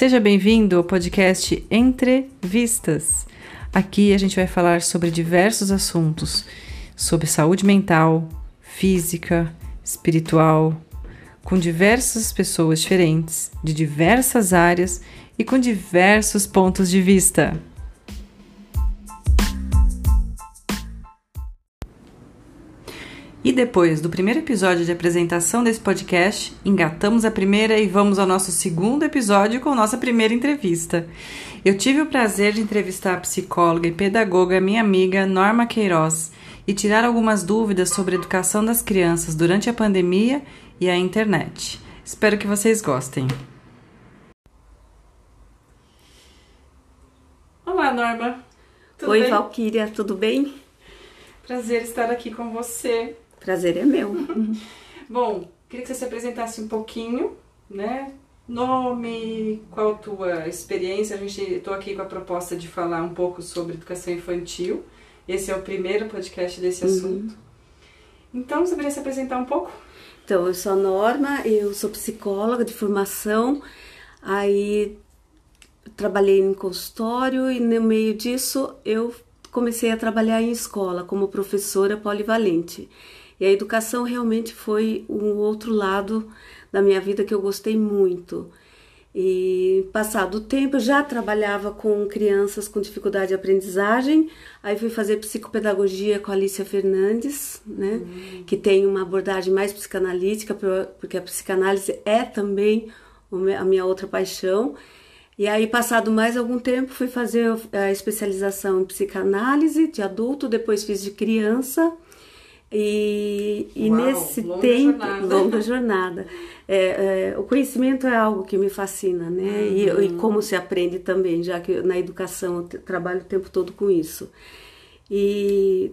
Seja bem-vindo ao podcast Entrevistas. Aqui a gente vai falar sobre diversos assuntos, sobre saúde mental, física, espiritual, com diversas pessoas diferentes, de diversas áreas e com diversos pontos de vista. E depois do primeiro episódio de apresentação desse podcast, engatamos a primeira e vamos ao nosso segundo episódio com nossa primeira entrevista. Eu tive o prazer de entrevistar a psicóloga e pedagoga minha amiga Norma Queiroz e tirar algumas dúvidas sobre a educação das crianças durante a pandemia e a internet. Espero que vocês gostem. Olá, Norma. Tudo Oi? Valquíria, tudo bem? Prazer estar aqui com você. Prazer é meu. Bom, queria que você se apresentasse um pouquinho, né? Nome, qual a tua experiência? A gente estou aqui com a proposta de falar um pouco sobre educação infantil. Esse é o primeiro podcast desse uhum. assunto. Então, você poderia se apresentar um pouco? Então, eu sou a Norma, eu sou psicóloga de formação. Aí trabalhei em consultório e no meio disso eu comecei a trabalhar em escola como professora polivalente. E a educação realmente foi um outro lado da minha vida que eu gostei muito. E passado o tempo, eu já trabalhava com crianças com dificuldade de aprendizagem. Aí fui fazer psicopedagogia com a Alicia Fernandes, né? Uhum. Que tem uma abordagem mais psicanalítica, porque a psicanálise é também a minha outra paixão. E aí, passado mais algum tempo, fui fazer a especialização em psicanálise de adulto, depois fiz de criança. E, e Uau, nesse longa tempo, jornada. longa jornada, é, é, o conhecimento é algo que me fascina, né? Uhum. E, e, como se aprende também, já que na educação eu trabalho o tempo todo com isso. E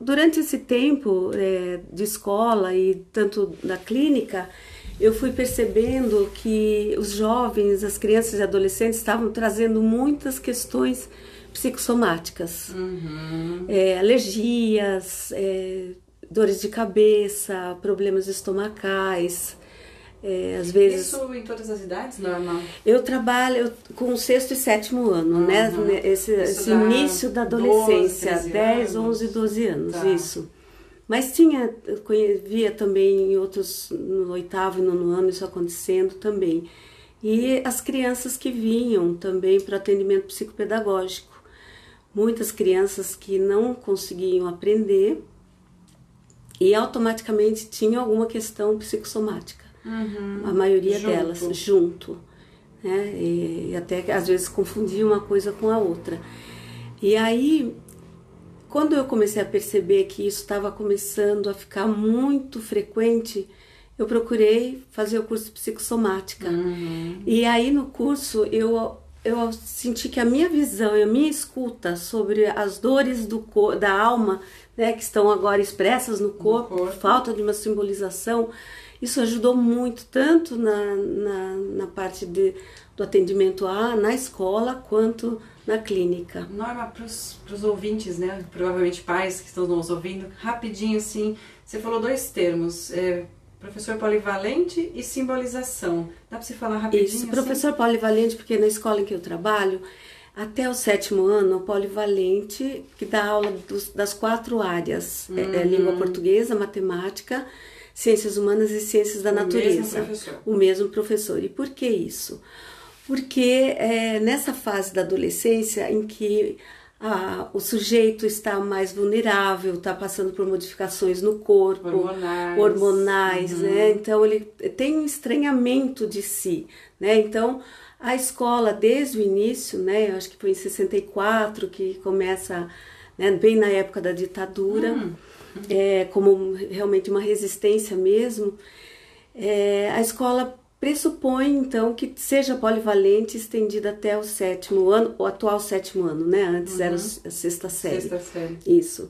durante esse tempo é, de escola e tanto da clínica, eu fui percebendo que os jovens, as crianças e adolescentes estavam trazendo muitas questões psicossomáticas, uhum. é, alergias, é, dores de cabeça, problemas estomacais. É, às vezes isso em todas as idades normal eu trabalho com o sexto e sétimo ano né? uhum. né esse, esse início da adolescência 12, 10 anos. 11 12 anos tá. isso mas tinha via também em outros no oitavo e nono ano isso acontecendo também e as crianças que vinham também para atendimento psicopedagógico muitas crianças que não conseguiam aprender e automaticamente tinham alguma questão psicossomática. Uhum. A maioria junto. delas, junto. Né? E até às vezes confundiam uma coisa com a outra. E aí, quando eu comecei a perceber que isso estava começando a ficar muito frequente, eu procurei fazer o curso de psicossomática. Uhum. E aí no curso eu eu senti que a minha visão e a minha escuta sobre as dores do da alma, né, que estão agora expressas no corpo, no corpo. falta de uma simbolização, isso ajudou muito, tanto na, na, na parte de, do atendimento a, na escola, quanto na clínica. Norma, para os ouvintes, né, provavelmente pais que estão nos ouvindo, rapidinho assim, você falou dois termos, é, Professor polivalente e simbolização. Dá para você falar rapidinho? Isso, assim? professor polivalente, porque na escola em que eu trabalho, até o sétimo ano, polivalente, que dá aula dos, das quatro áreas: uhum. é, é, língua portuguesa, matemática, ciências humanas e ciências da o natureza. Mesmo professor. O mesmo professor. E por que isso? Porque é nessa fase da adolescência em que ah, o sujeito está mais vulnerável, está passando por modificações no corpo, hormonais, hormonais uhum. né? Então ele tem um estranhamento de si, né? Então a escola desde o início, né? Eu acho que foi em 64 que começa, né? bem na época da ditadura, uhum. é, como realmente uma resistência mesmo. É, a escola pressupõe então que seja polivalente estendida até o sétimo ano, o atual sétimo ano, né? Antes uhum. era a sexta série. Sexta série. Isso.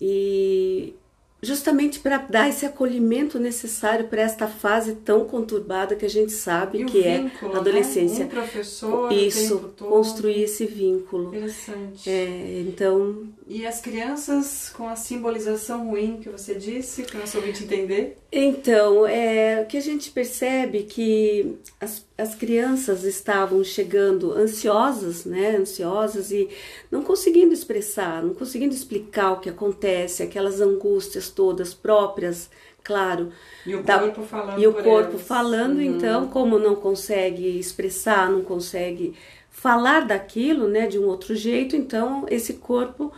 E justamente para dar esse acolhimento necessário para esta fase tão conturbada que a gente sabe e que é a adolescência. Né? Um professor, isso, construir esse vínculo. Interessante. É, então E as crianças com a simbolização ruim que você disse, para nosso ouvinte entender? Então, é, o que a gente percebe que as, as crianças estavam chegando ansiosas, né? Ansiosas e não conseguindo expressar, não conseguindo explicar o que acontece, aquelas angústias todas próprias, claro. E o corpo falando. E o corpo elas. falando, uhum. então, como não consegue expressar, não consegue falar daquilo, né, de um outro jeito, então esse corpo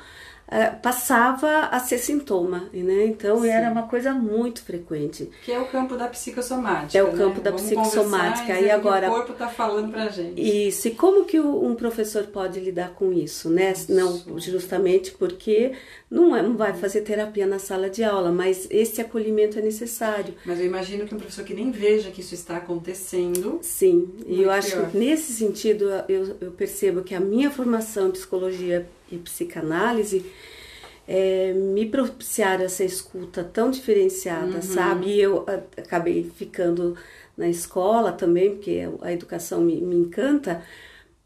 é, passava a ser sintoma, né? Então Sim. era uma coisa muito frequente. Que é o campo da psicossomática. É o campo né? da Vamos psicossomática. E agora o corpo está falando para gente. Isso. E como que um professor pode lidar com isso, né? Isso. Não justamente porque não, é, não vai fazer terapia na sala de aula, mas esse acolhimento é necessário. Mas eu imagino que um professor que nem veja que isso está acontecendo. Sim. E eu pior. acho que nesse sentido eu, eu percebo que a minha formação em psicologia e psicanálise é, me propiciaram essa escuta tão diferenciada, uhum. sabe? E eu acabei ficando na escola também, porque a educação me, me encanta,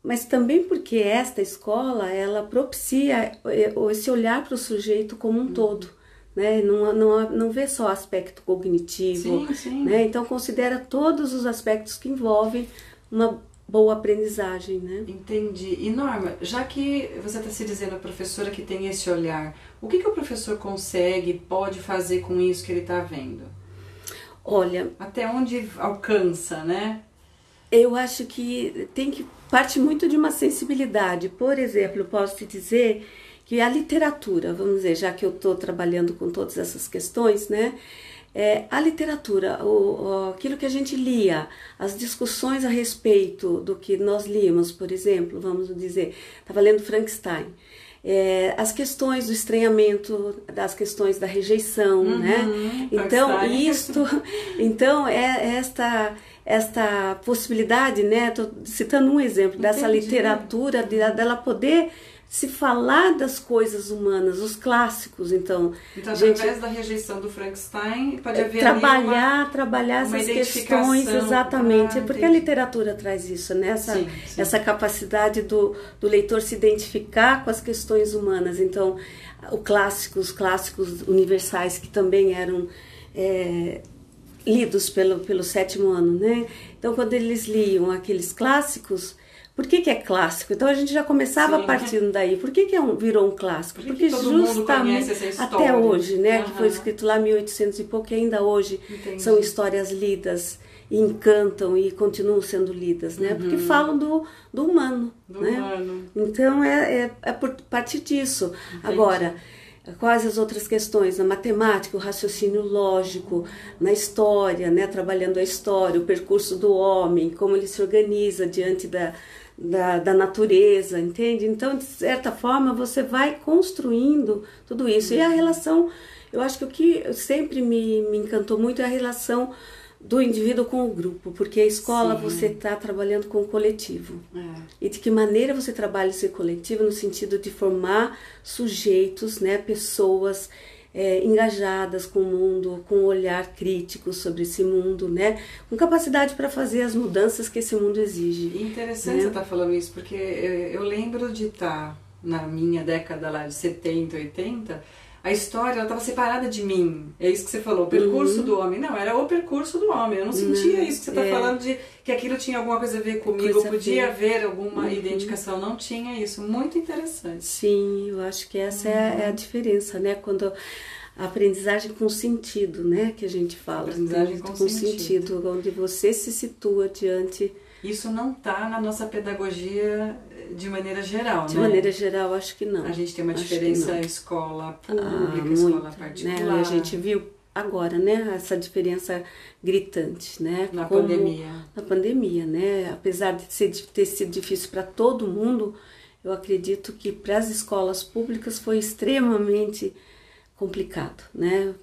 mas também porque esta escola ela propicia é, esse olhar para o sujeito como um uhum. todo. Né? Não, não, não vê só aspecto cognitivo, sim, sim. Né? então considera todos os aspectos que envolvem uma boa aprendizagem, né? Entendi. E Norma, já que você está se dizendo a professora que tem esse olhar, o que, que o professor consegue, pode fazer com isso que ele está vendo? Olha, até onde alcança, né? Eu acho que tem que parte muito de uma sensibilidade. Por exemplo, posso te dizer que a literatura, vamos dizer, já que eu estou trabalhando com todas essas questões, né? É, a literatura, o, o, aquilo que a gente lia, as discussões a respeito do que nós líamos, por exemplo, vamos dizer, estava lendo Frankenstein. É, as questões do estranhamento, das questões da rejeição, uhum, né? Então, isto, então é esta esta possibilidade, né? Tô citando um exemplo Entendi. dessa literatura de, dela poder se falar das coisas humanas, os clássicos, então. Então, gente, através da rejeição do Frankenstein, pode haver trabalhar, uma, trabalhar uma essas questões exatamente, ah, porque a literatura traz isso, né? Essa, sim, sim. essa capacidade do, do leitor se identificar com as questões humanas. Então, o clássico, os clássicos universais que também eram é, lidos pelo pelo sétimo ano, né? Então, quando eles liam aqueles clássicos por que, que é clássico? Então a gente já começava Sim. partindo daí. Por que, que é um, virou um clássico? Por que Porque justamente até hoje, né? Uhum. Que foi escrito lá em 1800 e pouco, e ainda hoje Entendi. são histórias lidas e encantam e continuam sendo lidas, né? Uhum. Porque falam do, do humano, do né? Humano. Então é, é, é por partir disso. Entendi. Agora quais as outras questões na matemática, o raciocínio lógico, na história, né, trabalhando a história, o percurso do homem, como ele se organiza diante da, da, da natureza, entende? Então, de certa forma, você vai construindo tudo isso. E a relação, eu acho que o que sempre me, me encantou muito é a relação do indivíduo com o grupo, porque a escola Sim. você está trabalhando com o coletivo. É. E de que maneira você trabalha esse coletivo no sentido de formar sujeitos, né, pessoas é, engajadas com o mundo, com um olhar crítico sobre esse mundo, né? Com capacidade para fazer as mudanças que esse mundo exige. Interessante né? você estar tá falando isso, porque eu, eu lembro de estar tá na minha década lá de 70, 80, a história estava separada de mim. É isso que você falou, o percurso uhum. do homem. Não, era o percurso do homem. Eu não sentia isso que você está é. falando de que aquilo tinha alguma coisa a ver comigo, coisa podia haver alguma uhum. identificação. Não tinha isso. Muito interessante. Sim, eu acho que essa uhum. é, a, é, a, diferença, né? Quando a aprendizagem com sentido, né? Que a gente fala. Aprendizagem com, com sentido. sentido. Onde você se situa diante. Isso não está na nossa pedagogia de maneira geral, de né? De maneira geral, acho que não. A gente tem uma acho diferença escola pública, ah, escola muito, particular. Né? A gente viu agora, né, essa diferença gritante, né? Na Como, pandemia. Na pandemia, né? Apesar de ser, ter sido difícil para todo mundo, eu acredito que para as escolas públicas foi extremamente complicado, né?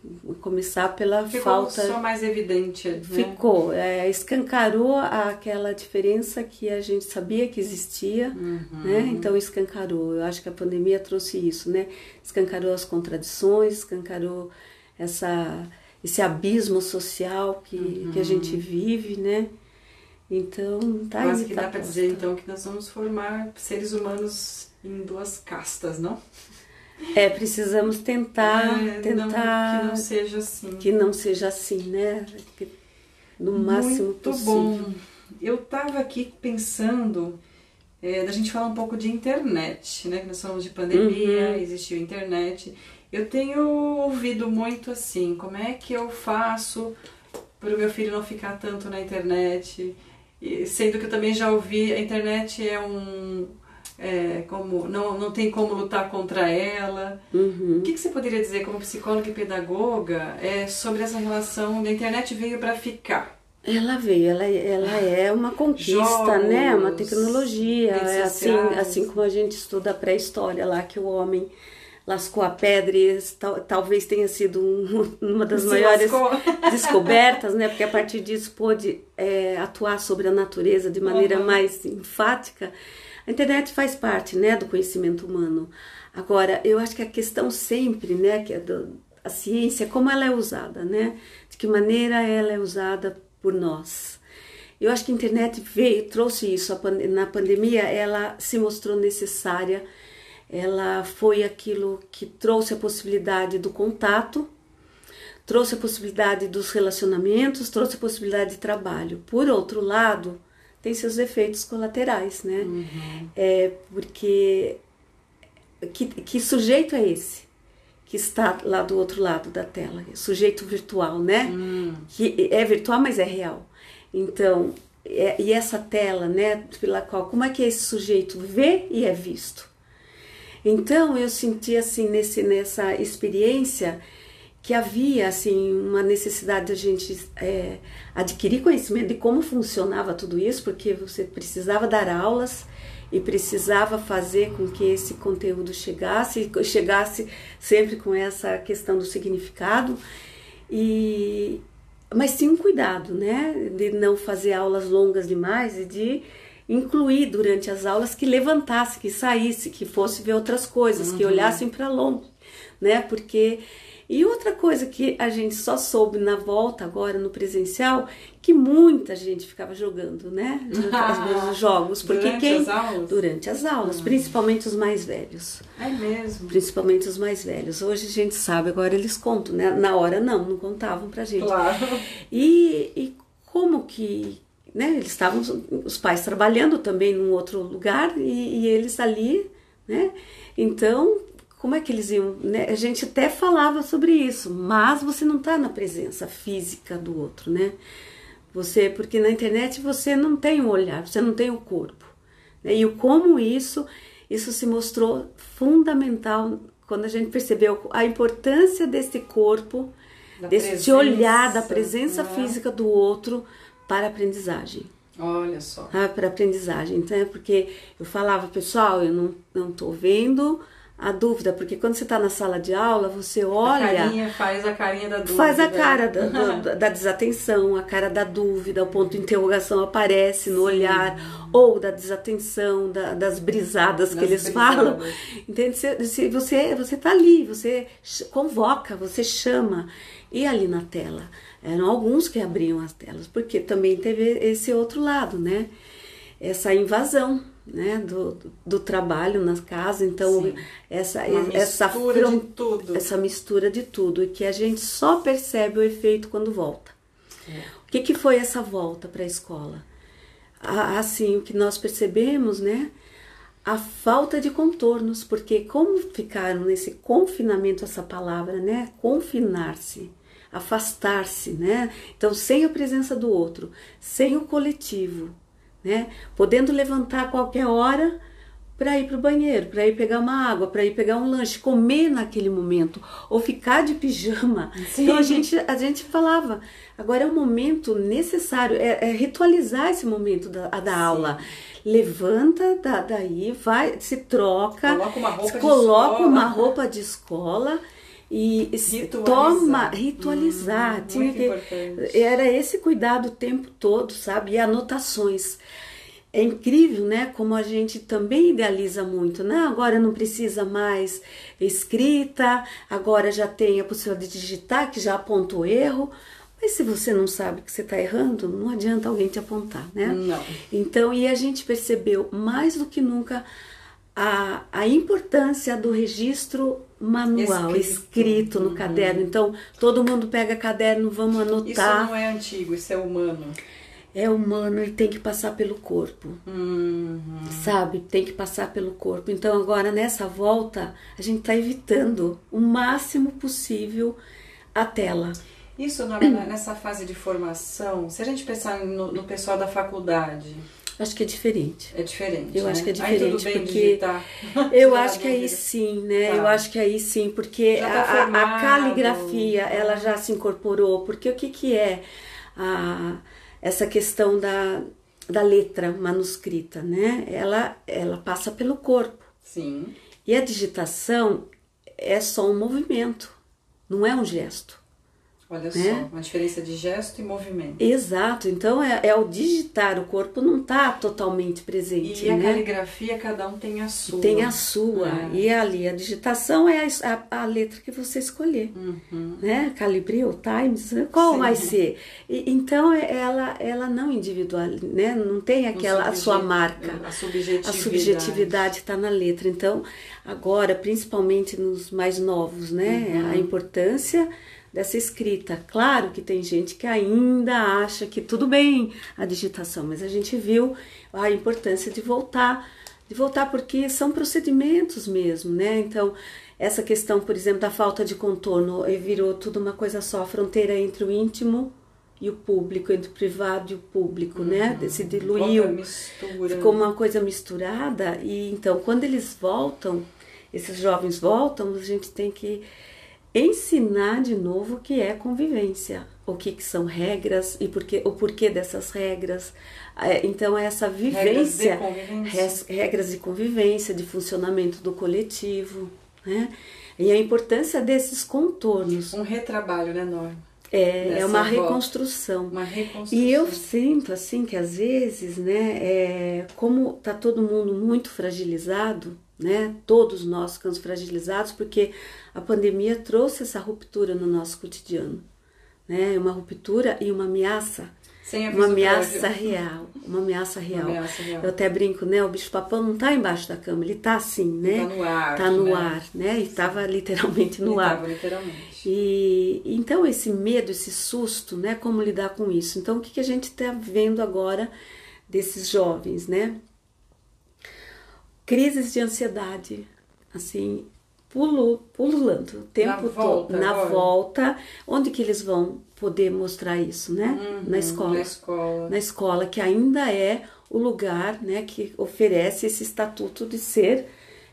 Começar pela ficou falta. Ficou mais evidente. Né? Ficou, é, escancarou aquela diferença que a gente sabia que existia, uhum. né? Então escancarou. Eu acho que a pandemia trouxe isso, né? Escancarou as contradições, escancarou essa esse abismo social que, uhum. que a gente vive, né? Então, tá Quase aí, que tá dá para dizer então que nós vamos formar seres humanos em duas castas, não? É, precisamos tentar, É, tentar não- que não seja assim. que não seja assim, né? Que no máximo Muito possível. bom. Eu estava aqui pensando é, da gente falar um pouco de internet, né? Que nós falamos de pandemia, Uhum. existiu internet. Eu tenho ouvido muito assim, como é que eu faço para o meu filho não ficar tanto na internet? E, sendo que eu também já ouvi, a internet é um... é, como, não, não tem como lutar contra ela. Uhum. O que, que você poderia dizer como psicóloga e pedagoga é, sobre essa relação da internet veio para ficar? Ela veio, ela, ela é uma conquista, Jogos, né? Uma tecnologia. É assim, assim como a gente estuda a pré-história lá, que o homem lascou a pedra e tal, talvez tenha sido um- uma das Se maiores lascou. descobertas, né? Porque a partir disso pôde é, atuar sobre a natureza de maneira Uhum. mais enfática. A internet faz parte, né, do conhecimento humano. Agora, eu acho que a questão sempre, né, que é do, a ciência, como ela é usada, né? De que maneira ela é usada por nós. Eu acho que a internet veio, trouxe isso na pandemia, ela se mostrou necessária. Ela foi aquilo que trouxe a possibilidade do contato, trouxe a possibilidade dos relacionamentos, trouxe a possibilidade de trabalho. Por outro lado, tem seus efeitos colaterais, né? É porque que, que sujeito é esse que está lá do outro lado da tela? Sujeito virtual, né? Que é virtual, mas é real. Então, é- e essa tela, né, pela qual, como é que esse sujeito vê e é visto? Então, eu senti assim nesse nessa experiência que havia assim uma necessidade da gente é, adquirir conhecimento de como funcionava tudo isso, porque você precisava dar aulas e precisava fazer com que esse conteúdo chegasse, chegasse sempre com essa questão do significado. E mas tinha um cuidado, né, de não fazer aulas longas demais e de incluir durante as aulas que levantasse, que saísse, que fosse ver outras coisas, que olhassem para longe, né? Porque e outra coisa que a gente só soube na volta agora no presencial, que muita gente ficava jogando, né? Os jogos, porque Durante quem as aulas? durante as aulas, principalmente os mais velhos É mesmo. principalmente os mais velhos. Hoje a gente sabe, agora eles contam, né? Na hora não, não contavam pra gente. Claro. E, e como que, né? Eles estavam, os pais trabalhando também num outro lugar e, e eles ali, né? Então, como é que eles iam, né? A gente até falava sobre isso, mas você não tá na presença física do outro, né? Você, porque na internet você não tem o olhar, você não tem o corpo. Né? E o como isso, isso se mostrou fundamental quando a gente percebeu a importância desse corpo, Da desse presença, olhar, da presença né? física do outro para a aprendizagem. Olha só. Ah, para aprendizagem. Então é porque eu falava, pessoal, eu não, não tô vendo a dúvida, porque quando você está na sala de aula, você A olha. carinha faz a carinha da dúvida. Faz a cara da, do- da desatenção, a cara da dúvida, o ponto de interrogação aparece no olhar, ou da desatenção, da- das brisadas que Das eles brisadas. falam. Entende? Se você, você tá ali, você convoca, você chama. E ali na tela, eram alguns que abriam as telas, porque também teve esse outro lado, né? Essa invasão. Né, do, do, trabalho na casa, então Sim. essa Uma essa mistura de tudo. essa mistura de tudo e que a gente só percebe o efeito quando volta. É. O que, que foi essa volta para a escola? Assim, o que nós percebemos, né? A falta de contornos, porque como ficaram nesse confinamento, essa palavra, né? Confinar-se, afastar-se, né? Então, sem a presença do outro, sem o coletivo, né? Podendo levantar a qualquer hora para ir para o banheiro, para ir pegar uma água, para ir pegar um lanche, comer naquele momento ou ficar de pijama. Sim. Então a gente a gente falava, agora é o momento necessário, é, é ritualizar esse momento da, da aula. Levanta da, daí, vai, se troca, Coloca uma roupa de coloca escola. uma roupa de escola e se Ritualizar. toma ritualizar. Hum, Tinha que- importante. era esse cuidado o tempo todo, sabe? E anotações. É incrível, né? Como a gente também idealiza muito. Não, agora não precisa mais escrita, agora já tem a possibilidade de digitar, que já aponta o erro. Mas se você não sabe que você está errando, não adianta alguém te apontar, né? Não. Então, e a gente percebeu mais do que nunca a, a importância do registro manual, escrito, escrito no uhum. caderno. Então, todo mundo pega caderno, vamos anotar. Isso não é antigo, isso é humano. É humano e tem que passar pelo corpo. Uhum. Sabe? Tem que passar pelo corpo. Então, agora nessa volta, a gente está evitando o máximo possível a tela. Isso nessa fase de formação, se a gente pensar no, no pessoal da faculdade, Acho que é diferente. É diferente. Eu né? acho que é diferente. Aí tudo bem porque digitar. eu acho que aí sim, né? Tá. Eu acho que aí sim, porque tá a, a, caligrafia tá. ela já se incorporou. Porque o que, que é a, essa questão da, da letra manuscrita, né? Ela, ela passa pelo corpo. Sim. E a digitação é só um movimento, não é um gesto. Olha né? só, uma diferença de gesto e movimento. Exato, então é, é o digitar, o corpo não está totalmente presente. E né? a caligrafia, cada um tem a sua. Tem a sua. É. E ali, a digitação é a, a, a letra que você escolher. Uhum. Né? Calibril, Times, qual Sim. vai ser? E, então é, ela, ela não individual, né? não tem aquela a sua marca. A subjetividade. A subjetividade está na letra. Então, agora, principalmente nos mais novos, né? Uhum. A importância dessa escrita. Claro que tem gente que ainda acha que tudo bem a digitação, mas a gente viu a importância de voltar, de voltar porque são procedimentos mesmo, né? Então, essa questão, por exemplo, da falta de contorno eh, virou tudo uma coisa só, a fronteira entre o íntimo e o público, entre o privado e o público, né? uhum. né? Se diluiu, ficou uma coisa misturada e então quando eles voltam, esses jovens voltam, a gente tem que ensinar de novo o que é convivência, o que, que são regras e porque, o porquê dessas regras. É, então, essa vivência, regras de, regras de convivência, de funcionamento do coletivo, né? E a importância desses contornos. Um retrabalho, né, Norma? É, é uma reconstrução. Uma reconstrução. E eu sinto assim que às vezes, né, é, como tá todo mundo muito fragilizado, né? Todos nós ficamos fragilizados porque a pandemia trouxe essa ruptura no nosso cotidiano, né? Uma ruptura e uma ameaça. uma ameaça real, uma ameaça real. Uma ameaça real. Eu até brinco, né? O bicho papão não está embaixo da cama, ele está assim, né? Está no ar. Está no né? ar, né? E estava literalmente no ele ar. Tava literalmente. E então esse medo, esse susto, né? Como lidar com isso? Então o que, que a gente está vendo agora desses jovens, né? crises de ansiedade, assim, pulo, pululando o tempo na todo, volta, na agora. volta. Onde que eles vão poder mostrar isso, né? Uhum, na escola. Na escola. Na escola, que ainda é o lugar, né, que oferece esse estatuto de ser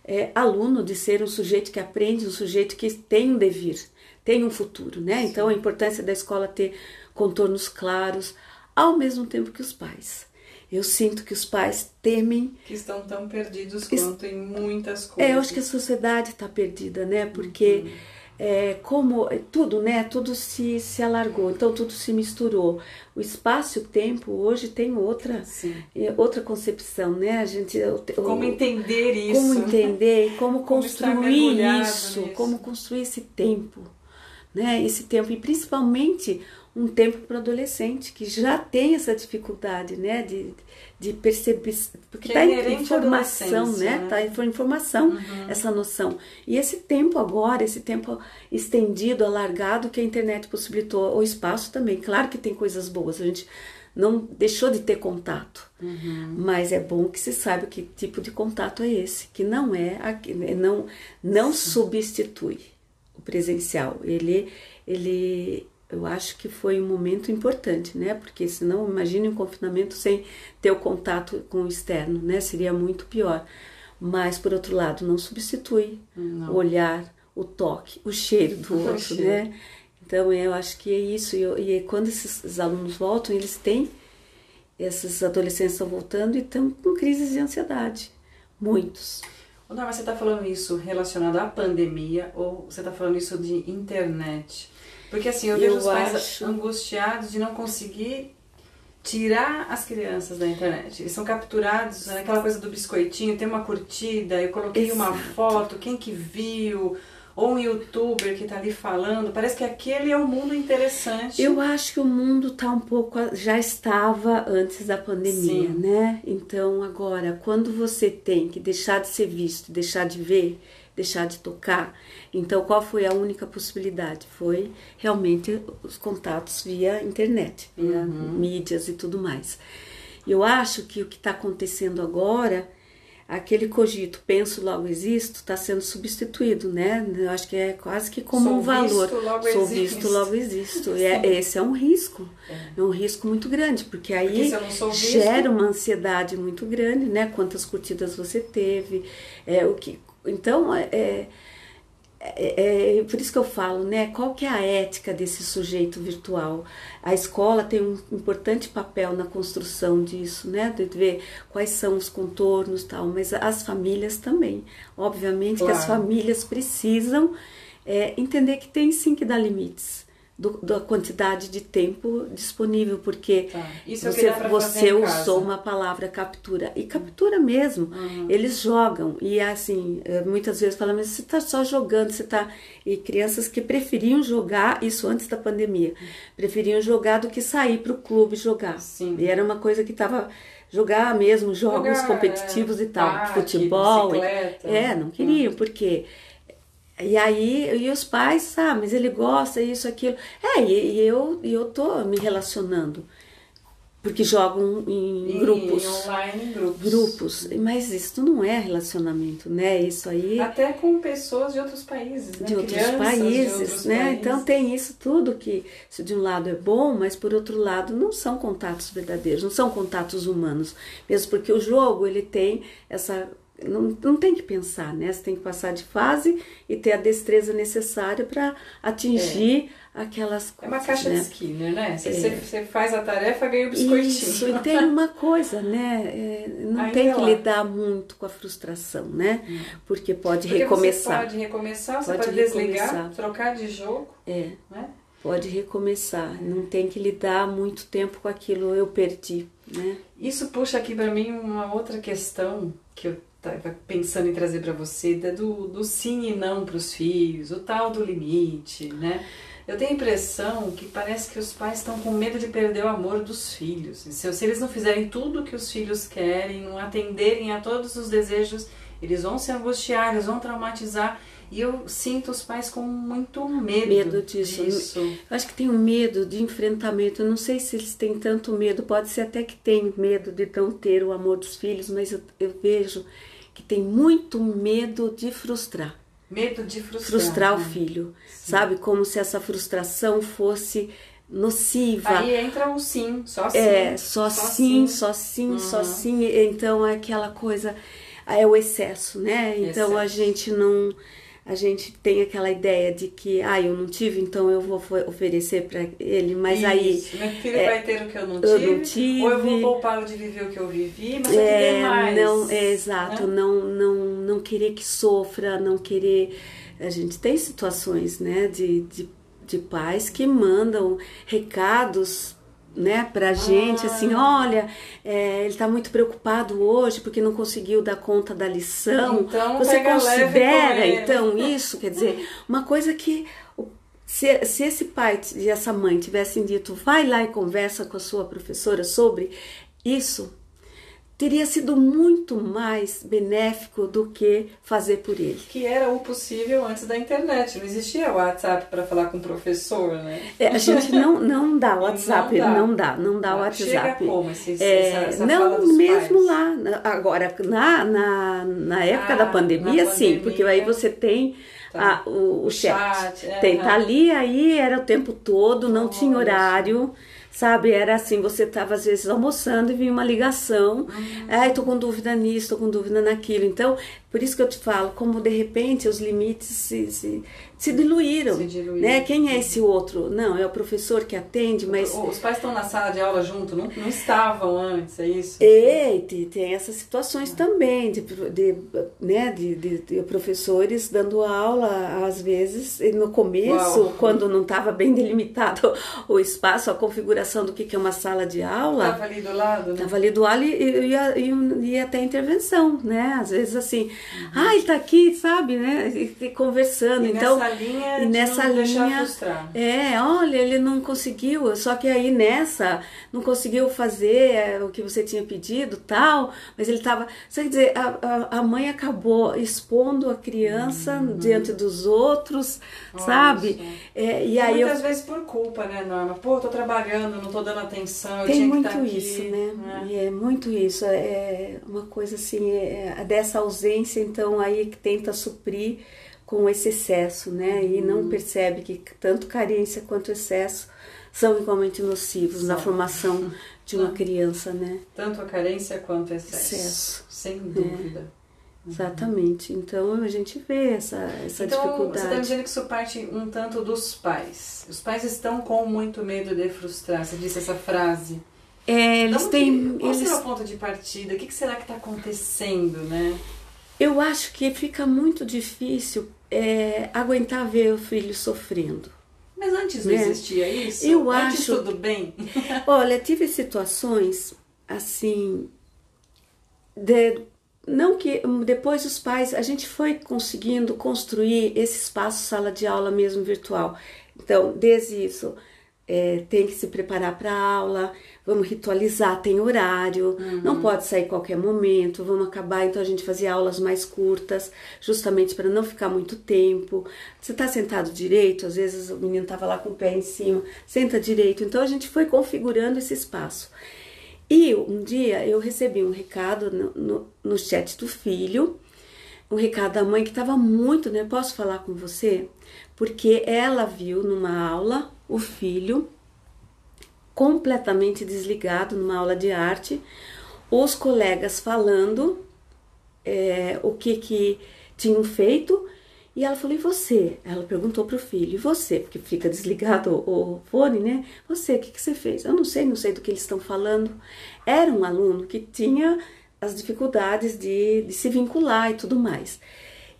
é, aluno, de ser um sujeito que aprende, um sujeito que tem um devir, tem um futuro, né? Então a importância da escola ter contornos claros, ao mesmo tempo que os pais. Eu sinto que os pais temem. Que estão tão perdidos quanto em muitas coisas. É, eu acho que a sociedade está perdida, né? Porque uhum. é, como tudo, né? Tudo se, se alargou, então tudo se misturou. O espaço e o tempo hoje tem outra, Sim. outra concepção, né? A gente, como o, entender isso? Como entender, como, como construir isso, nisso. como construir esse tempo, né? Esse tempo e principalmente um tempo para o adolescente que já tem essa dificuldade, né, de, de perceber, porque está é em informação, né, né? está em informação uhum. essa noção. E esse tempo agora, esse tempo estendido, alargado que a internet possibilitou, o espaço também. Claro que tem coisas boas, a gente não deixou de ter contato, uhum. mas é bom que se saiba que tipo de contato é esse, que não é, não não substitui o presencial. Ele ele eu acho que foi um momento importante, né? Porque senão, imagine um confinamento sem ter o contato com o externo, né? Seria muito pior. Mas, por outro lado, não substitui não. o olhar, o toque, o cheiro do outro, cheiro. né? Então, eu acho que é isso. E, eu, e quando esses alunos voltam, eles têm, esses adolescentes estão voltando e estão com crises de ansiedade. Muitos. Não, mas você está falando isso relacionado à pandemia ou você está falando isso de internet? Porque assim, eu, eu vejo os pais acho... angustiados de não conseguir tirar as crianças da internet. Eles são capturados naquela coisa do biscoitinho, tem uma curtida, eu coloquei Exato. uma foto, quem que viu, ou um youtuber que está ali falando, parece que aquele é o um mundo interessante. Eu acho que o mundo está um pouco já estava antes da pandemia, Sim. né? Então agora, quando você tem que deixar de ser visto, deixar de ver, deixar de tocar, então qual foi a única possibilidade? Foi realmente os contatos via internet, via uhum. mídias e tudo mais. Eu acho que o que está acontecendo agora aquele cogito, penso logo existo, está sendo substituído, né? Eu acho que é quase que como Sou um valor. Visto, logo Sou existo. visto, logo existo. E é, esse é um risco, é. é. um risco muito grande, porque aí porque gera uma ansiedade muito grande, né? Quantas curtidas você teve, é o que. Então, é, é é, é, por isso que eu falo, né? Qual que é a ética desse sujeito virtual? A escola tem um importante papel na construção disso, né? De ver quais são os contornos tal, mas as famílias também. Obviamente claro. que as famílias precisam é, entender que tem sim que dar limites do, da quantidade de tempo disponível, porque tá. você, você usou uma palavra captura, e captura mesmo, uhum. eles jogam, e assim, eh, muitas vezes falam, mas você está só jogando, você está... E crianças que preferiam jogar, isso antes da pandemia, preferiam jogar do que sair para o clube jogar. Sim. E era uma coisa que estava jogar mesmo jogos jogar, competitivos é, e tal, futebol. É, não queriam, hum. porque e aí, e os pais, ah, mas ele gosta, isso, aquilo. É, e, e eu, e eu tô me relacionando. Porque jogam em, grupos. Em online, em grupos. Grupos. Mas isso não é relacionamento, né? Isso aí. Até com pessoas de outros países, né? De outros Crianças países, de outros né? Países. Então tem isso tudo que, se de um lado é bom, mas por outro lado não são contatos verdadeiros, não são contatos humanos. Mesmo porque o jogo, ele tem essa não, não tem que pensar, né? Você tem que passar de fase e ter a destreza necessária para atingir é. aquelas coisas. É uma caixa né? de Skinner, né? Você, é. você, faz a tarefa, ganha o biscoitinho. Isso, e tem uma coisa, né? É, não Ainda tem que lá. lidar muito com a frustração, né? Hum. Porque pode Porque recomeçar. Você pode recomeçar, você pode, pode desligar, trocar de jogo. É. Né? Pode recomeçar. Não tem que lidar muito tempo com aquilo eu perdi, né? Isso puxa aqui para mim uma outra questão que eu estava pensando em trazer para você, do, do sim e não para os filhos, o tal do limite, né? Eu tenho a impressão que parece que os pais estão com medo de perder o amor dos filhos. Se, se eles não fizerem tudo o que os filhos querem, não atenderem a todos os desejos, eles vão se angustiar, eles vão traumatizar. E eu sinto os pais com muito medo, medo disso. disso. Eu acho que tem um medo de enfrentamento. Eu não sei se eles têm tanto medo. Pode ser até que tenham medo de não ter o amor dos filhos, mas eu, eu vejo que tem muito medo de frustrar. Medo de frustrar. Frustrar né? o filho. Sim. Sabe? Como se essa frustração fosse nociva. Aí entra um sim, só sim. É, só, só sim, sim, só sim, uhum. só sim. Então é aquela coisa, é o excesso, né? Então excesso. a gente não a gente tem aquela ideia de que, ah, eu não tive, então eu vou oferecer para ele, mas Isso. aí. Meu filho é, vai ter o que eu não, eu tive, não tive, ou eu vou poupá-lo de viver o que eu vivi, mas é, eu mais. Não, é exato, né? não, não, não querer que sofra, não querer. A gente tem situações, né, de, de, de pais que mandam recados né, pra gente, ah. assim, olha, é, ele está muito preocupado hoje porque não conseguiu dar conta da lição. Então, Você considera, então, isso? Quer dizer, uma coisa que se, se esse pai e essa mãe tivessem dito, vai lá e conversa com a sua professora sobre isso, teria sido muito mais benéfico do que fazer por ele. Que era o possível antes da internet. Não existia WhatsApp para falar com o professor, né? É, a gente não, não dá WhatsApp, não dá, não dá, não dá ah, WhatsApp. Chega como esse, é, essa, essa não, mesmo pais. lá. Agora, na, na, na época ah, da pandemia, sim, porque aí você tem tá. a, o, o, chat. chat é, tem, tá ali, aí era o tempo todo, não tinha horário. Sabe, era assim, você estava às vezes almoçando e vinha uma ligação, uhum. ai, tô com dúvida nisso, tô com dúvida naquilo. Então, por isso que eu te falo, como de repente os limites se, se, se diluíram, se diluíram. Né? Quem é esse outro? Não, é o professor que atende, mas... Os pais estão na sala de aula junto, não, não estavam antes, é isso? E tem, essas situações também, de, de, né, de, de, de, professores dando aula, às vezes, no começo, Uau. quando não estava bem delimitado o espaço, a configuração do que, que é uma sala de aula. Estava ali do lado, né? Tava ali do lado e ia, ia, ia até intervenção, né? Às vezes assim, uhum. ah, ele tá aqui, sabe, né? E, e conversando. E então, nessa linha e nessa não linha, frustrar. é, olha, ele não conseguiu, só que aí nessa não conseguiu fazer é, o que você tinha pedido, tal, mas ele tava, quer dizer, a, a, a mãe acabou expondo a criança uhum. diante dos outros, Olha sabe? É, e, e aí muitas eu... vezes por culpa, né, Norma? Pô, tô trabalhando, não tô dando atenção, Tem muito tá isso, aqui, né? né? É muito isso. É uma coisa assim, é, é, dessa ausência, então, aí que tenta suprir com esse excesso, né? E não uhum. percebe que tanto carência quanto excesso são igualmente nocivos São. na formação de uma criança, né? Tanto a carência quanto o excesso. excesso. Sem dúvida. É. Exatamente. Então a gente vê essa, essa então, dificuldade. Você está dizendo que isso parte um tanto dos pais. Os pais estão com muito medo de frustrar. Você disse essa frase. É, eles então, têm. Qual eles... será o ponto de partida? O que será que está acontecendo, né? Eu acho que fica muito difícil é, aguentar ver o filho sofrendo. Mas antes não né? existia isso? Eu antes acho. tudo bem? Olha, tive situações assim. De, não que depois os pais a gente foi conseguindo construir esse espaço sala de aula mesmo virtual então desde isso é, tem que se preparar para a aula vamos ritualizar tem horário uhum. não pode sair qualquer momento vamos acabar então a gente fazia aulas mais curtas justamente para não ficar muito tempo você está sentado direito às vezes o menino estava lá com o pé em cima senta direito então a gente foi configurando esse espaço e um dia eu recebi um recado no, no, no chat do filho, um recado da mãe que estava muito, né? Posso falar com você? Porque ela viu numa aula o filho completamente desligado numa aula de arte, os colegas falando é, o que que tinham feito e ela falou, e você? Ela perguntou pro filho, e você? Porque fica desligado o, fone, né? Você, o que, que você fez? Eu não sei, não sei do que eles estão falando. Era um aluno que tinha as dificuldades de, de se vincular e tudo mais.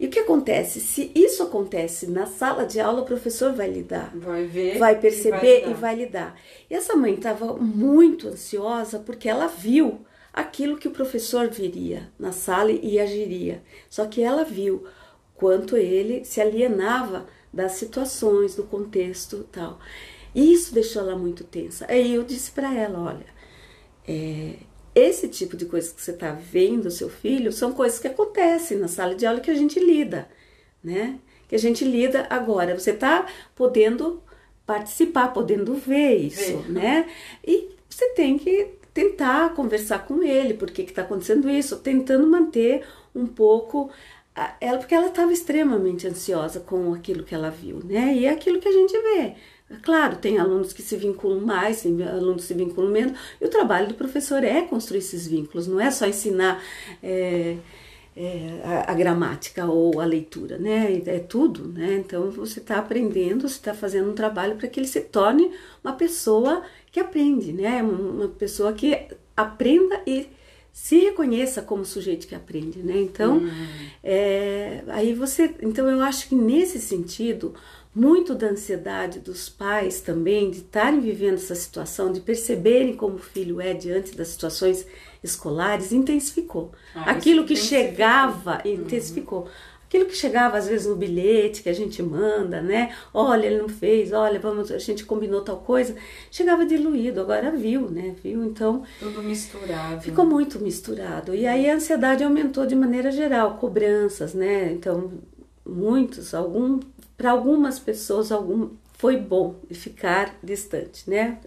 E o que acontece? Se isso acontece na sala de aula, o professor vai lidar. Vai ver. Vai perceber e vai, e vai lidar. E essa mãe estava muito ansiosa porque ela viu aquilo que o professor viria na sala e agiria. Só que ela viu quanto ele se alienava das situações, do contexto tal. E isso deixou ela muito tensa. Aí eu disse para ela, olha, é, esse tipo de coisa que você está vendo seu filho são coisas que acontecem na sala de aula que a gente lida, né? Que a gente lida agora. Você está podendo participar, podendo ver isso, né? E você tem que tentar conversar com ele, por que está acontecendo isso, tentando manter um pouco ela porque ela estava extremamente ansiosa com aquilo que ela viu, né? E é aquilo que a gente vê. Claro, tem alunos que se vinculam mais, tem alunos que se vinculam menos, e o trabalho do professor é construir esses vínculos, não é só ensinar é, é, a, a, gramática ou a leitura, né? É tudo, né? Então você está aprendendo, você está fazendo um trabalho para que ele se torne uma pessoa que aprende, né? Uma pessoa que aprenda e se reconheça como sujeito que aprende, né? Então, uhum. é, aí você, então eu acho que nesse sentido, muito da ansiedade dos pais também de estarem vivendo essa situação, de perceberem como o filho é diante das situações escolares, intensificou. Ah, Aquilo que chegava uhum. intensificou. Aquilo que chegava às vezes no bilhete que a gente manda, né? Olha, ele não fez, olha, vamos, a gente combinou tal coisa. Chegava diluído, agora viu, né? Viu? Então. Tudo misturado. Ficou muito misturado. E aí a ansiedade aumentou de maneira geral, cobranças, né? Então, muitos, algum, para algumas pessoas, algum foi bom ficar distante, né?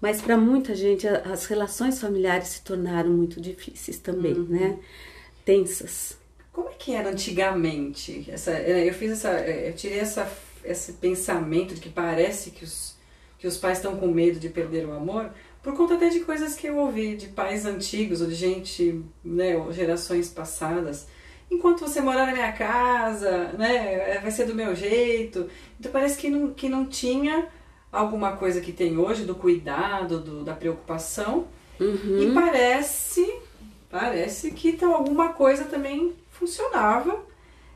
Mas para muita gente as relações familiares se tornaram muito difíceis também, uhum. né? Tensas. Como é que era antigamente? Essa, é, eu fiz essa, é, eu tirei essa, esse pensamento de que parece que os, que os pais estão com medo de perder o amor, por conta até de coisas que eu ouvi de pais antigos ou de gente, né, gerações passadas. Enquanto você morar na minha casa, né, vai ser do meu jeito. Então parece que não, que não tinha alguma coisa que tem hoje do cuidado, do, da preocupação. Uhum. E parece, parece que tem alguma coisa também funcionava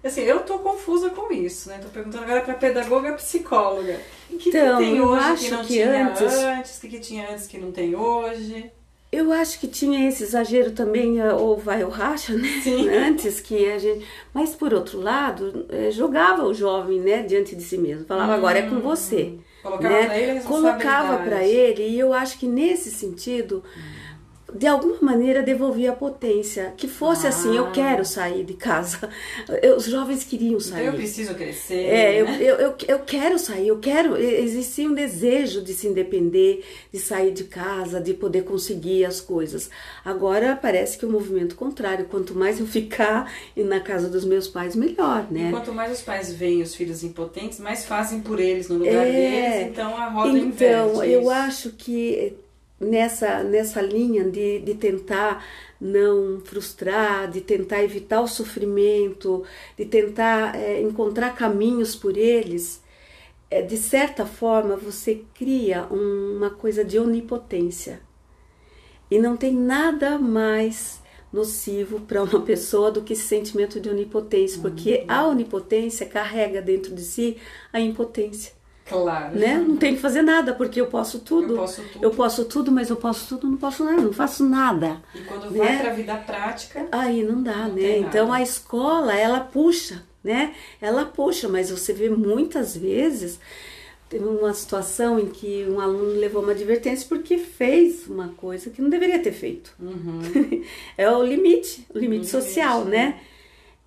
Assim, eu tô confusa com isso, né? Tô perguntando agora pra pedagoga psicóloga. O que, Então, que tem hoje que não que tinha antes- antes? O que, que tinha antes que não tem hoje? Eu acho que tinha esse exagero também, eh, ou vai ou racha, né? Sim. Antes que a gente. Mas por outro lado, eh, jogava o jovem, né, diante de si mesmo. Falava, agora é com você. Colocava né? pra ele a Colocava para ele, e eu acho que nesse sentido, de alguma maneira devolvia a potência. Que fosse assim, eu Ah. quero sair de casa. Eu- Os jovens queriam Então sair. eu preciso crescer. É, eu, né? eu, eu, eu quero sair, eu quero. e- Existia um desejo de se independer, de sair de casa, de poder conseguir as coisas. Agora parece que o movimento contrário, quanto mais eu ficar na casa dos meus pais, melhor, E né? quanto mais os pais veem os filhos impotentes, mais fazem por eles no lugar É. deles, então a roda Então, inverte. eu isso. acho que nessa, nessa linha de, de tentar não frustrar, de tentar evitar o sofrimento, de tentar é, encontrar caminhos por eles, é, de certa forma você cria um- uma coisa de onipotência. E não tem nada mais nocivo para uma pessoa do que esse sentimento de onipotência, porque a onipotência carrega dentro de si a impotência Claro. né? Não tenho que fazer nada porque eu posso tudo. Eu posso tudo. Eu posso tudo, mas eu posso tudo, não posso nada, não faço nada. E quando vai Né? para a vida prática, Aí não dá, Não né? Então nada. a escola, ela puxa, né? Ela puxa, mas você vê muitas vezes teve uma situação em que um aluno levou uma advertência porque fez uma coisa que não deveria ter feito. é o limite, o limite Uhum. limite, social, né?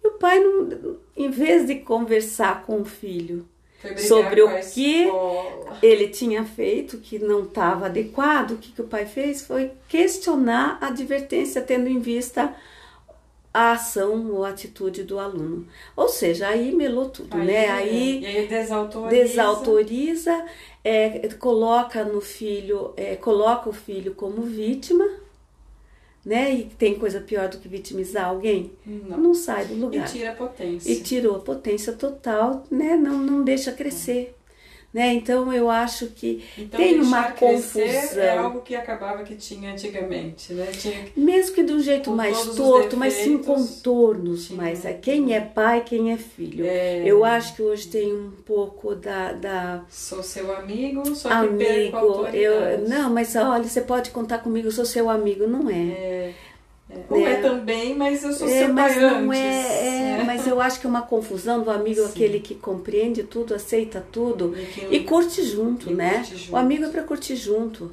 E o pai, não, em vez de conversar com o filho Sobre o que- ele tinha feito que não estava adequado, o que, que o pai fez foi questionar a advertência, tendo em vista a ação ou atitude do aluno. Ou seja, aí melou tudo, né? é. Aí e aí desautoriza. desautoriza, é, coloca no filho, é, coloca o filho como vítima, né? E tem coisa pior do que vitimizar alguém? Não. Não sai do E lugar tira a potência. e tirou a potência total, né? Não, não deixa crescer. Né? Então eu acho que Então, tem uma confusão. É algo que acabava que tinha antigamente, né? Tinha Mesmo que de um jeito Com mais torto, mas defeitos, contornos. tinha. Mas é quem é pai, quem é filho. É. Eu acho que hoje tem um pouco da, da sou seu amigo, a amigo. Eu, não, mas olha, você pode contar comigo, sou seu amigo. Não é. É, é. Ou é. É. também, mas eu sou É, seu mas pai não antes. é, é, mas eu acho que é uma confusão do amigo Sim. aquele que compreende tudo, aceita tudo E e curte junto, né? curte junto. O amigo é para curtir junto.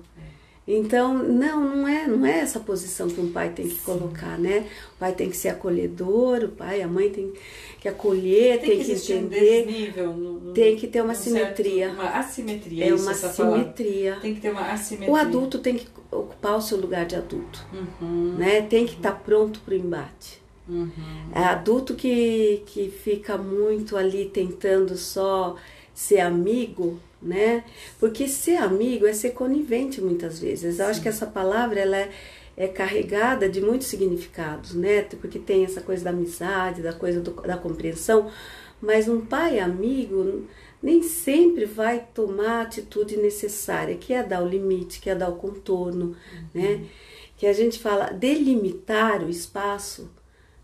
Então, não, não é, não é essa posição que um pai tem que colocar, né? O pai tem que ser acolhedor, o pai, a mãe tem que acolher, Tem, tem, que que um entender, desnível. No, tem que ter uma certo- simetria. uma assimetria, é uma palavra. simetria. Tem que ter uma assimetria. O adulto tem que ocupar o seu lugar de adulto, Uhum, né? Tem que estar pronto para o embate. uhum. É adulto que, que fica muito ali tentando só ser amigo, né? Porque ser amigo é ser conivente muitas vezes. Eu acho que essa palavra ela é, é carregada de muitos significados, né? Porque tem essa coisa da amizade, da coisa do- da compreensão. Mas um pai amigo nem sempre vai tomar a atitude necessária, que é dar o limite, que é dar o contorno, né? Que a gente fala delimitar o espaço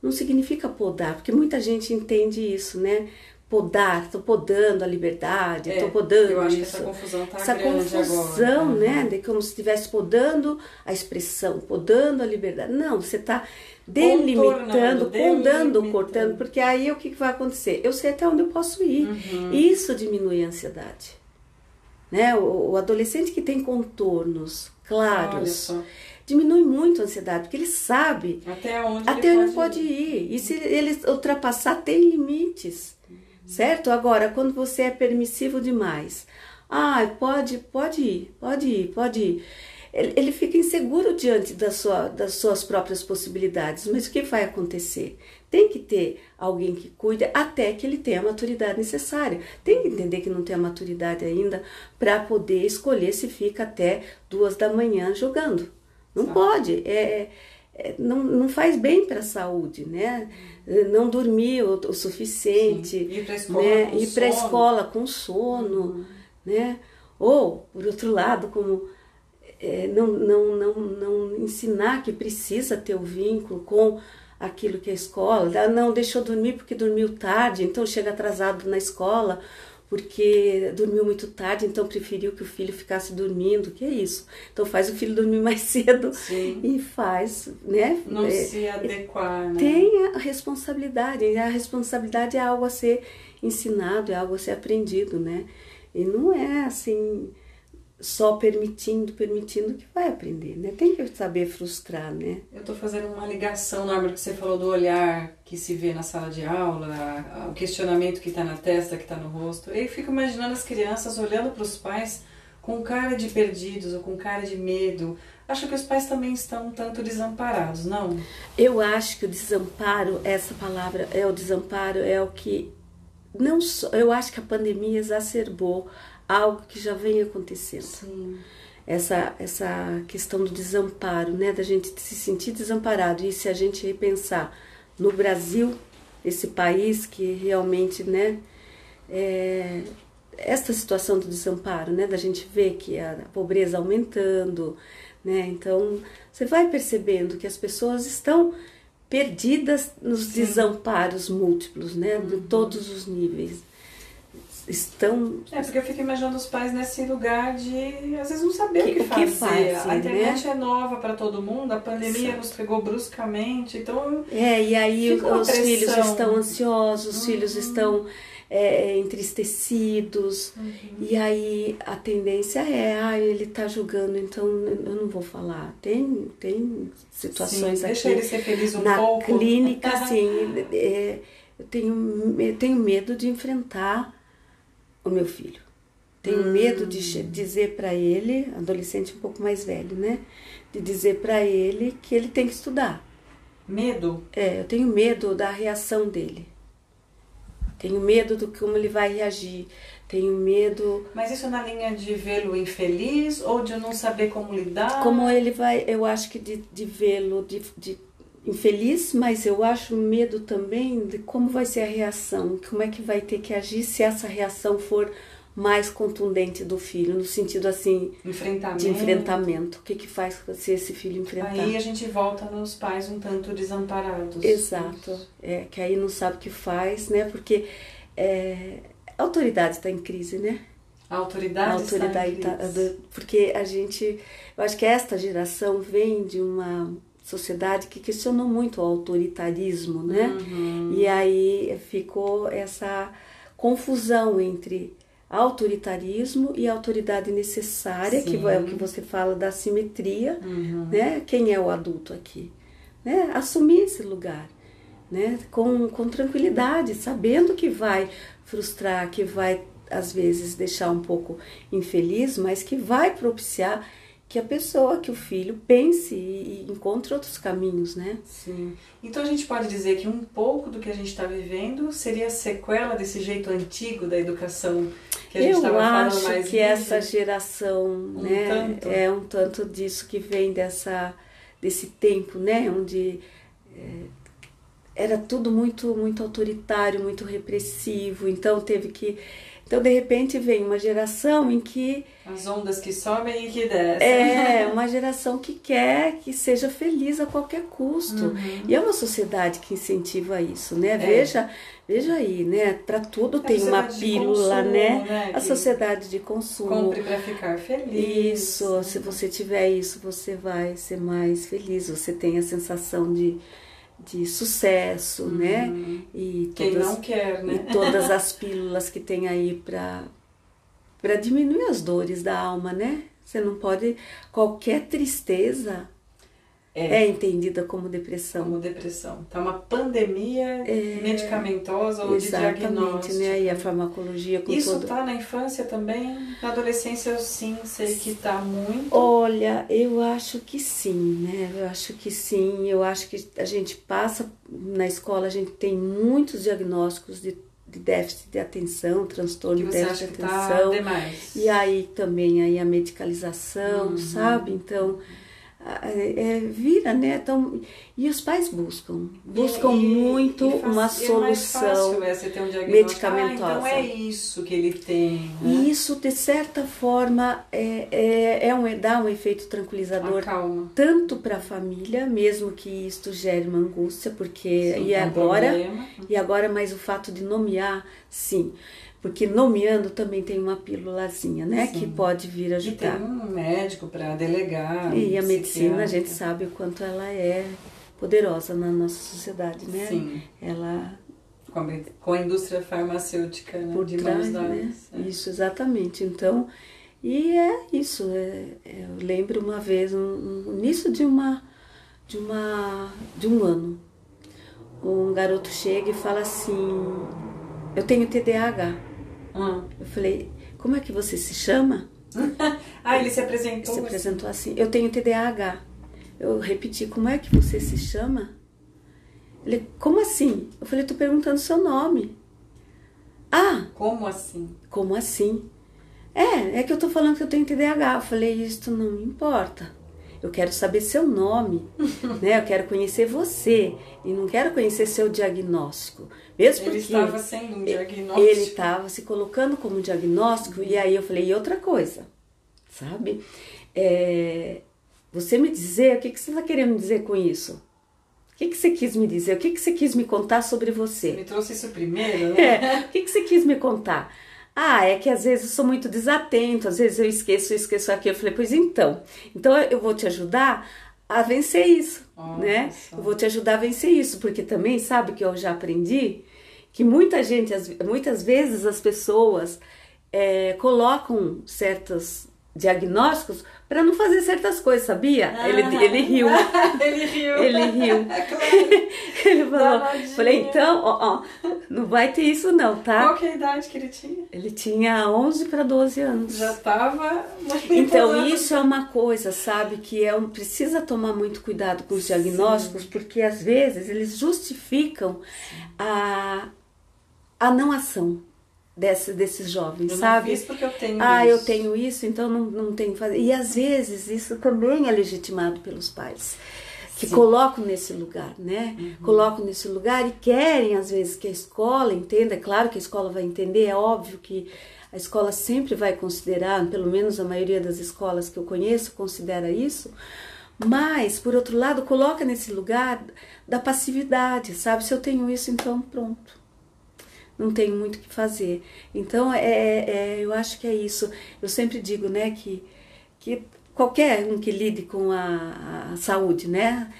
não significa podar, porque muita gente entende isso, né? Podar, estou podando a liberdade, É, estou podando eu acho que isso. essa confusão tá essa confusão, agora. né? De como se estivesse podando a expressão, podando a liberdade. Não, você está delimitando, delimitando. cortando, porque aí o que que vai acontecer? Eu sei até onde eu posso ir. Uhum. Isso diminui a ansiedade. Né? O, o adolescente que tem contornos claros diminui muito a ansiedade, porque ele sabe até onde até ele onde pode ir. E se ele ultrapassar, tem limites. Certo? Agora, quando você é permissivo demais, ah, pode, pode ir, pode ir, pode ir. Ele, ele fica inseguro diante da sua, das suas próprias possibilidades. Mas o que vai acontecer? Tem que ter alguém que cuide até que ele tenha a maturidade necessária. Tem que entender que não tem a maturidade ainda para poder escolher se fica até duas da manhã jogando. Não Tá. pode. É, é, não, não faz bem para a saúde, né? Não dormir o, o suficiente, Sim. Ir pra escola né? com ir para a sono. escola com sono, né? Ou, por outro lado, como é, não, não, não, não ensinar que precisa ter o vínculo com aquilo que é a escola. Ah, não, deixou dormir porque dormiu tarde, então chega atrasado na escola porque dormiu muito tarde, então preferiu que o filho ficasse dormindo, que é isso. Então faz o filho dormir mais cedo Sim. e faz, né? Não É, se adequar, né? tem a responsabilidade. E a responsabilidade é algo a ser ensinado, é algo a ser aprendido, né? E não é assim só permitindo, permitindo que vai aprender, né? Tem que saber frustrar, né? Eu estou fazendo uma ligação na hora que você falou do olhar que se vê na sala de aula, o questionamento que está na testa, que está no rosto. Eu fico imaginando as crianças olhando para os pais com cara de perdidos ou com cara de medo. Acho que os pais também estão um tanto desamparados, não? Eu acho que o desamparo, essa palavra é o desamparo, é o que não só, eu acho que a pandemia exacerbou algo que já vem acontecendo. Sim. essa, essa questão do desamparo, né? Da gente se sentir desamparado. E se a gente repensar no Brasil, esse país que realmente, né? É, esta situação do desamparo, né? Da gente ver que a pobreza aumentando, né? Então, você vai percebendo que as pessoas estão perdidas nos desamparos múltiplos, né? De todos os níveis. Estão É, porque eu fico imaginando os pais nesse lugar de, às vezes, não saber Que- o que o que fazer. fazem, a internet né? é nova para todo mundo, a pandemia Exato. nos pegou bruscamente, então É, e aí os filhos estão ansiosos, os filhos Uhum. estão é, entristecidos, e aí a tendência é, ah, ele tá julgando, então eu não vou falar. Tem, tem situações sim, aqui deixa ele ser feliz um na pouco. clínica, assim, é, eu, tenho, eu tenho medo de enfrentar o meu filho. Tenho Hum. medo de dizer para ele, adolescente um pouco mais velho, né? De dizer para ele que ele tem que estudar. Medo? É, eu tenho medo da reação dele. Tenho medo do como ele vai reagir. Tenho medo Mas isso na linha de vê-lo infeliz ou de não saber como lidar? como ele vai. Eu acho que de, de vê-lo de, de infeliz, mas eu acho medo também de como vai ser a reação. Como é que vai ter que agir se essa reação for mais contundente do filho, no sentido assim Enfrentamento. de enfrentamento. O que que faz se esse filho enfrentar? Aí a gente volta nos pais um tanto desamparados. Exato. É, que aí não sabe o que faz, né? Porque é, a autoridade está em crise, né? A autoridade, A autoridade está em tá- crise. do- porque a gente, eu acho que esta geração vem de uma sociedade que questionou muito o autoritarismo, né? Uhum. E aí ficou essa confusão entre autoritarismo e autoridade necessária, que Sim. é o que você fala da simetria, Uhum. né? Quem é o adulto aqui? Né? Assumir esse lugar, né? Com, com tranquilidade, sabendo que vai frustrar, que vai às vezes deixar um pouco infeliz, mas que vai propiciar que a pessoa, que o filho pense e, encontre outros caminhos, né? Sim. Então a gente pode dizer que um pouco do que a gente está vivendo seria sequela desse jeito antigo da educação que a gente Eu estava falando acho mais que essa geração, né, tanto. é um tanto disso que vem dessa desse tempo, né, onde é, era tudo muito muito autoritário, muito repressivo. Então teve que então de repente vem uma geração em que As ondas que sobem e que descem. é uma geração que quer que seja feliz a qualquer custo. Uhum. E é uma sociedade que incentiva isso, né? Veja, veja aí, né? Para tudo A tem uma pílula, consumo, né? né? A sociedade de consumo. Compre para ficar feliz. Isso, se você tiver isso, você vai ser mais feliz, você tem a sensação de, de sucesso, né? E Uhum. Quem todas, não quer, né? e todas as pílulas que tem aí para para diminuir as dores da alma, né? Você não pode qualquer tristeza É. é, entendida como depressão. Como depressão. Tá uma pandemia medicamentosa ou de É. Exatamente, diagnóstico. né? E a farmacologia com Isso todo tá na infância também? Na adolescência eu sim sei que tá muito. Olha, eu acho que sim, né? Eu acho que sim. Eu acho que a gente passa na escola, a gente tem muitos diagnósticos de, de déficit de atenção, transtorno de déficit de tá atenção. demais. E aí também aí a medicalização, Uhum. sabe? Então, é, é, vira, né? Então, e os pais buscam, buscam e, muito e faz, uma solução é um medicamentosa. Ah, então é isso que ele tem. Né? E isso, de certa forma, é, é, é um, dá um efeito tranquilizador Acalma. tanto para a família, mesmo que isto gere uma angústia, porque Sim, e é agora problema. e agora mais o fato de nomear, sim. Porque nomeando também tem uma pílulazinha, né? Sim. Que pode vir E tem ajudar. um médico para delegar. E a um medicina, a gente sabe o quanto ela é poderosa na nossa sociedade, né? Sim. Ela Com a, com a indústria farmacêutica né? por de trás, né? É. Isso, exatamente. Então, e é isso. é- é- eu lembro uma vez, um, um início de uma, de uma, de um ano, um garoto chega e fala assim: Eu tenho TDAH. Ah. Eu falei: Como é que você se chama? ah, ele se apresentou. Se apresentou assim: Eu tenho TDAH. Eu repeti: Como é que você se chama? Ele: Como assim? Eu falei: Tô perguntando seu nome. Ah, Como assim? Como assim? É, é que eu tô falando que eu tenho TDAH. Eu falei, isto não me importa. Eu quero saber seu nome, né? Eu quero conhecer você e não quero conhecer seu diagnóstico. Mesmo Ele porque estava sendo um diagnóstico. ele estava se colocando como diagnóstico e aí eu falei, e outra coisa, sabe? É, você me dizer, o que, que você está querendo dizer com isso? O que, que você quis me dizer? O que, que você quis me contar sobre você? Me trouxe isso primeiro, né? É, o que, que você quis me contar? Ah, é que às vezes eu sou muito desatento, às vezes eu esqueço, eu esqueço aquilo. Eu falei, pois então, então eu vou te ajudar a vencer isso, Olha né? Eu vou te ajudar a vencer isso, porque também sabe que eu já aprendi que muita gente, muitas vezes as pessoas é, colocam certos diagnósticos para não fazer certas coisas, sabia? Ele, ele riu. ele riu. Ele riu. É claro. Ele falou, falei, então, ó, ó, não vai ter isso não, tá? Qual que é a idade que ele tinha? Ele tinha 11 para 12 anos. Já estava. Então, isso é uma coisa, sabe, que é um, precisa tomar muito cuidado com os diagnósticos, porque às vezes eles justificam a, a não ação desse, desses jovens, Eu não sabe? fiz porque eu tenho ah, isso. eu tenho isso, então não, não tenho que fazer. E às vezes isso também é legitimado pelos pais. Que Sim. colocam nesse lugar, né? Uhum. Colocam nesse lugar e querem, às vezes, que a escola entenda. É claro que a escola vai entender, é óbvio que a escola sempre vai considerar, pelo menos a maioria das escolas que eu conheço considera isso. Mas, por outro lado, coloca nesse lugar da passividade, sabe? Se eu tenho isso, então pronto não tenho muito o que fazer. Então, é, é, eu acho que é isso. Eu sempre digo, né, que, que qualquer um que lide com a, a saúde, né,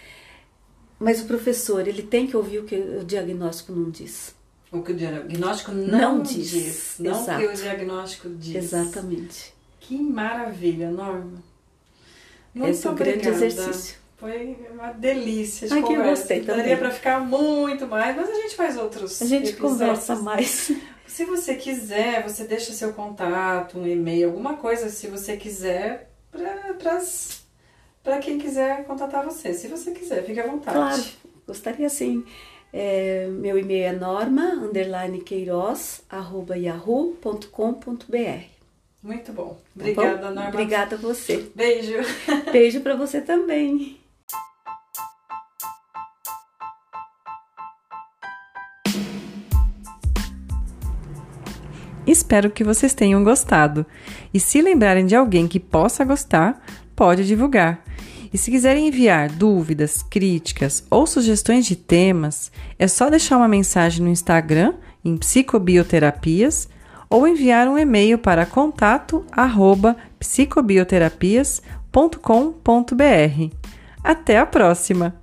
mas o professor, ele tem que ouvir o que o diagnóstico não diz. O que o diagnóstico não, Não diz. diz. Não o que Exato. o diagnóstico diz. Exatamente. Que maravilha, Norma. Muito Esse é o grande exercício. Foi uma delícia de Ai, que eu conversa. gostei Daria também. para ficar muito mais, mas a gente faz outros A gente episódios. conversa mais. Se você quiser, você deixa seu contato, um e-mail, alguma coisa, se você quiser, para quem quiser contatar você. Se você quiser, fique à vontade. Claro, gostaria sim. É, meu e-mail é norma, underline queiroz, arroba yahoo.com.br. Muito bom. Tá Obrigada, bom? Norma. Obrigada a você. Beijo. Beijo para você também. Espero que vocês tenham gostado. E se lembrarem de alguém que possa gostar, pode divulgar. E se quiserem enviar dúvidas, críticas ou sugestões de temas, é só deixar uma mensagem no Instagram em psicobioterapias ou enviar um e-mail para contato@psicobioterapias.com.br. Até a próxima!